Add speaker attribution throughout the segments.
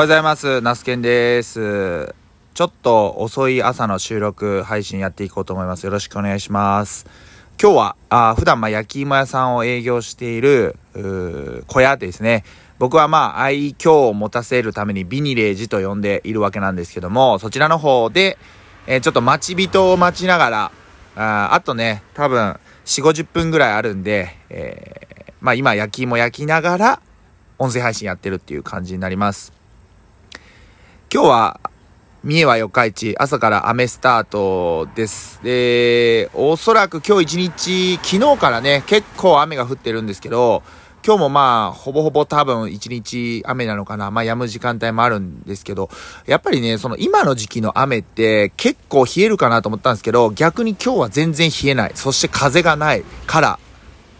Speaker 1: おはようございます。ナスケンです。ちょっと遅い朝の収録配信やっていこうと思います。よろしくお願いします。今日は、あ普段ま焼き芋屋さんを営業している、小屋ですね。僕はまあ愛嬌を持たせるためにビニレージと呼んでいるわけなんですけども、そちらの方で、えー、ちょっと待ち人を待ちながら、ああとね、多分4、50分ぐらいあるんで、えー、まあ今焼き芋焼きながら音声配信やってるっていう感じになります。今日は、三重は四日市、朝から雨スタートです。で、おそらく今日一日、昨日からね、結構雨が降ってるんですけど、今日もまあ、ほぼほぼ多分一日雨なのかな。まあ、止む時間帯もあるんですけど、やっぱりね、その今の時期の雨って結構冷えるかなと思ったんですけど、逆に今日は全然冷えない。そして風がないから、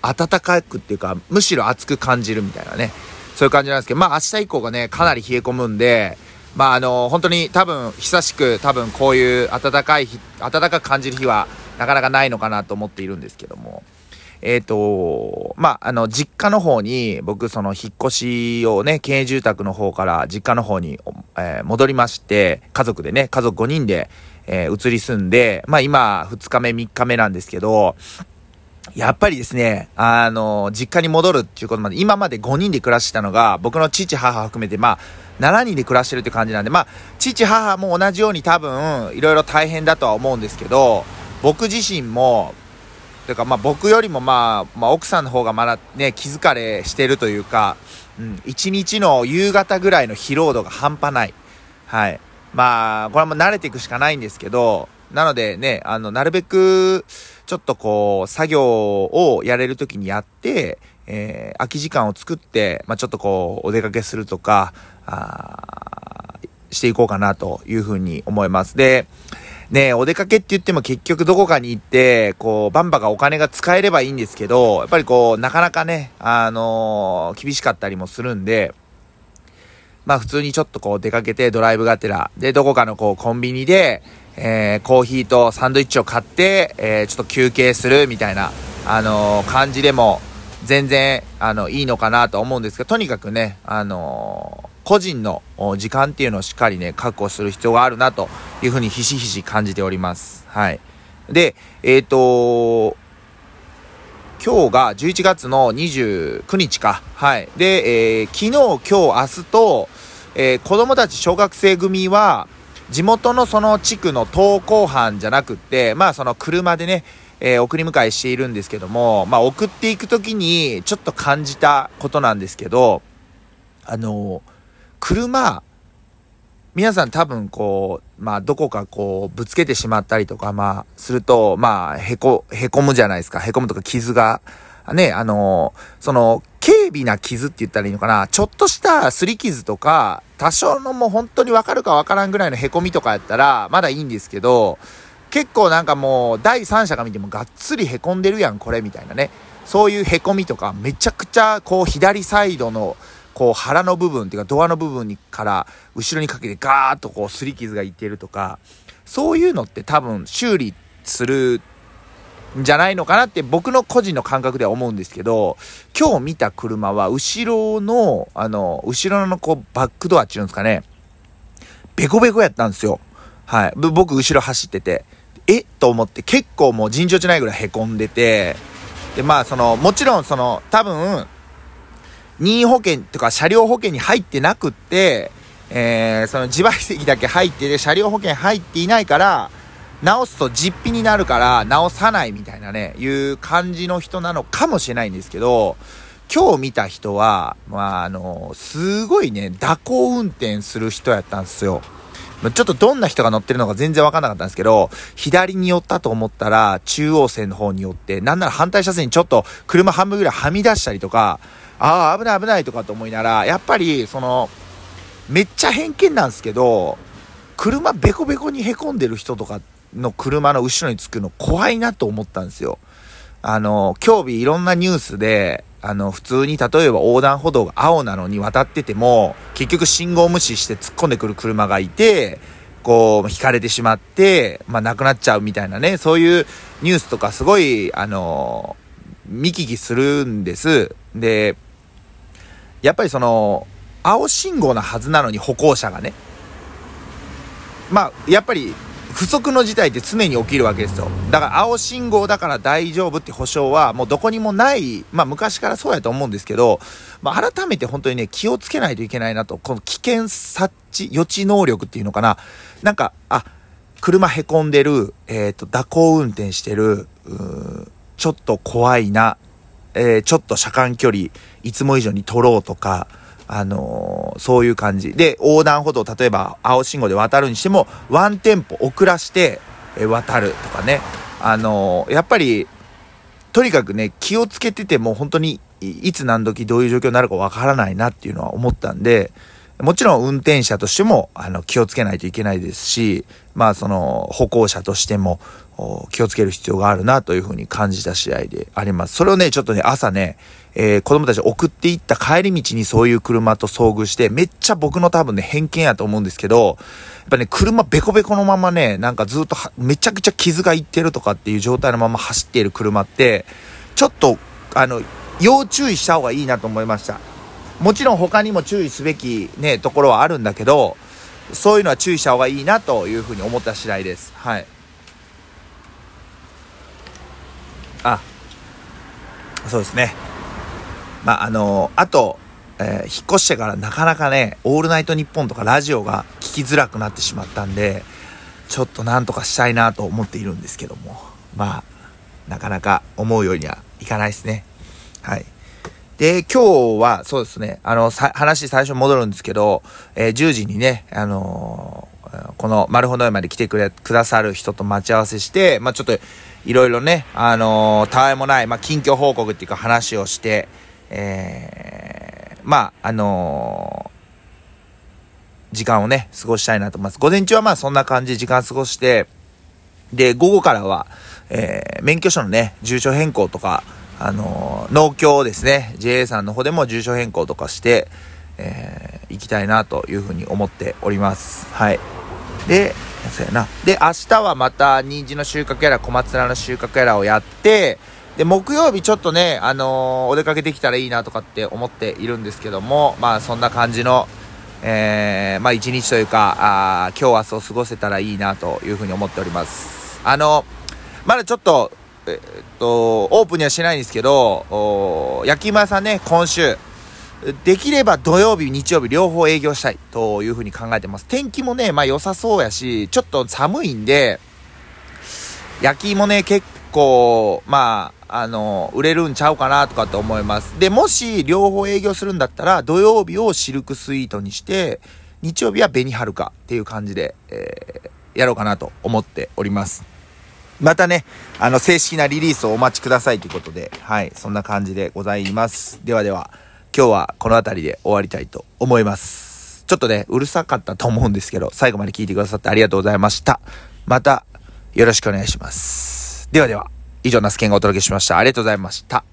Speaker 1: 暖かくっていうか、むしろ暑く感じるみたいなね。そういう感じなんですけど、まあ明日以降がね、かなり冷え込むんで、まああの、本当に多分、久しく多分こういう暖かい日、暖かく感じる日はなかなかないのかなと思っているんですけども。えっ、ー、と、まあ、あの、実家の方に、僕、その、引っ越しをね、経営住宅の方から実家の方に、えー、戻りまして、家族でね、家族5人で、えー、移り住んで、まあ、今、2日目、3日目なんですけど、やっぱりですね、あの、実家に戻るっていうことまで、今まで5人で暮らしてたのが、僕の父、母含めて、まあ、7人で暮らしてるって感じなんで、まあ、父、母も同じように多分、いろいろ大変だとは思うんですけど、僕自身も、てかまあ僕よりもまあ、まあ奥さんの方がまだね、気疲れしてるというか、うん、1日の夕方ぐらいの疲労度が半端ない。はい。まあ、これも慣れていくしかないんですけど、なのでね、あの、なるべく、ちょっとこう、作業をやれる時にやって、えー、空き時間を作って、まあ、ちょっとこう、お出かけするとか、あしていこうかなというふうに思います。で、ねお出かけって言っても結局どこかに行って、こう、バンバがお金が使えればいいんですけど、やっぱりこう、なかなかね、あのー、厳しかったりもするんで、まあ普通にちょっとこう出かけてドライブがてら、で、どこかのこうコンビニで、えー、コーヒーとサンドイッチを買って、えー、ちょっと休憩するみたいな、あのー、感じでも、全然、あの、いいのかなと思うんですけど、とにかくね、あの個人の時間っていうのをしっかりね、確保する必要があるなというふうにひしひし感じております。はい。で、えっ、と今日が11月の29日か。はい。で、えー、昨日、今日、明日と、えー、子供たち小学生組は、地元のその地区の登校班じゃなくって、まあその車でね、えー、送り迎えしているんですけども、まあ送っていくときにちょっと感じたことなんですけど、あの車、皆さん多分こう、まあどこかこうぶつけてしまったりとか、まあすると、まあへこ、へこむじゃないですか。へこむとか傷が、ね、あのその、軽微な傷って言ったらいいのかな？ちょっとした擦り傷とか、多少のもう本当にわかるかわからんぐらいの凹みとかやったら、まだいいんですけど、結構なんかもう、第三者が見てもがっつり凹んでるやん、これ、みたいなね。そういう凹みとか、めちゃくちゃ、こう、左サイドの、こう、腹の部分っていうか、ドアの部分にから、後ろにかけてガーッとこう、擦り傷がいってるとか、そういうのって多分、修理するじゃないのかなって僕の個人の感覚では思うんですけど、今日見た車は後ろの、あの、後ろのこうバックドアっていうんですかね、ベコベコやったんですよ。はい。僕後ろ走ってて、え？と思って。結構もう尋常じゃないぐらい凹んでて、で、まあその、もちろんその、多分、任意保険とか車両保険に入ってなくって、えー、その自賠責だけ入ってて、車両保険入っていないから、直すと実費になるから直さないみたいなね、いう感じの人なのかもしれないんですけど、今日見た人は、まあ、あの、すごいね、蛇行運転する人やったんですよ。ちょっとどんな人が乗ってるのか全然わかんなかったんですけど、左に寄ったと思ったら、中央線の方に寄って、なんなら反対車線にちょっと車半分ぐらいはみ出したりとか、ああ、危ない危ないとかと思いながら、やっぱり、その、めっちゃ偏見なんですけど、車ベコベコに凹んでる人とかっの車の後ろにつくの怖いなと思ったんですよ。あの、今日日いろんなニュースで、あの、普通に例えば横断歩道が青なのに渡ってても、結局信号無視して突っ込んでくる車がいて、こう、引かれてしまって、まあ、亡くなっちゃうみたいなね、そういうニュースとかすごい、あの、見聞きするんです。で、やっぱりその、青信号なはずなのに歩行者がね。まあ、やっぱり、不測の事態って常に起きるわけですよ。だから青信号だから大丈夫って保証はもうどこにもない、まあ昔からそうやと思うんですけど、まあ改めて本当にね、気をつけないといけないなと、この危険察知、予知能力っていうのかな。なんか、あ、車へこんでる、えっ、ー、と、蛇行運転してる、ちょっと怖いな、えー、ちょっと車間距離、いつも以上に取ろうとか、あのー、そういう感じ。で、横断歩道、例えば青信号で渡るにしても、ワンテンポ遅らして、え渡るとかね。あのー、やっぱり、とにかくね、気をつけてても本当にいつ何時どういう状況になるかわからないなっていうのは思ったんで、もちろん運転者としても、あの、気をつけないといけないですし、まあ、その、歩行者としても、気をつける必要があるなというふうに感じた試合であります。それをね、ちょっとね、朝ね、えー、子供たち送っていった帰り道にそういう車と遭遇して、めっちゃ僕の多分ね、偏見やと思うんですけど、やっぱね、車ベコベコのままね、なんかずっとめちゃくちゃ傷がいってるとかっていう状態のまま走っている車って、ちょっと、あの、要注意した方がいいなと思いました。もちろん他にも注意すべきね、ところはあるんだけど、そういうのは注意した方がいいなというふうに思った次第です。はい。あ、そうですね。まあ、あのあと、えー、引っ越してからなかなかね、オールナイトニッポンとかラジオが聞きづらくなってしまったんで、ちょっとなんとかしたいなと思っているんですけども、まあ、なかなか思うようにはいかないですね。はい。で、今日は、そうですね、あの、さ話最初戻るんですけど、えー、10時にね、あのー、この丸ほどまで来てくれ、くださる人と待ち合わせして、まあちょっと、いろいろね、あのー、たわいもない、まあ近況報告っていうか話をして、えー、まああの時間をね、過ごしたいなと思います。午前中はまあそんな感じで時間過ごして、で、午後からは、えー、免許証のね、住所変更とか、あの、農協ですね、JA さんの方でも住所変更とかして、えー、行きたいなというふうに思っております。はい。で、そうやな。で、明日はまた、人参の収穫やら、小松菜の収穫やらをやって、で、木曜日ちょっとね、あのー、お出かけできたらいいなとかって思っているんですけども、まあ、そんな感じの、えー、まあ、一日というか、あ今日明日を過ごせたらいいなというふうに思っております。あの、まだちょっと、えっと、オープンにはしないんですけど、焼き芋屋さんね、今週、できれば土曜日、日曜日両方営業したいというふうに考えてます。天気もね、まあ良さそうやし、ちょっと寒いんで、焼き芋ね、結構、まあ、あの、売れるんちゃうかなとかって思います。で、もし両方営業するんだったら、土曜日をシルクスイートにして、日曜日は紅はるかっていう感じで、えー、やろうかなと思っております。またね、あの、正式なリリースをお待ちくださいということで、はい、そんな感じでございます。ではでは、今日はこの辺りで終わりたいと思います。ちょっとね、うるさかったと思うんですけど、最後まで聞いてくださってありがとうございました。また、よろしくお願いします。ではでは、以上、ナスケンがお届けしました。ありがとうございました。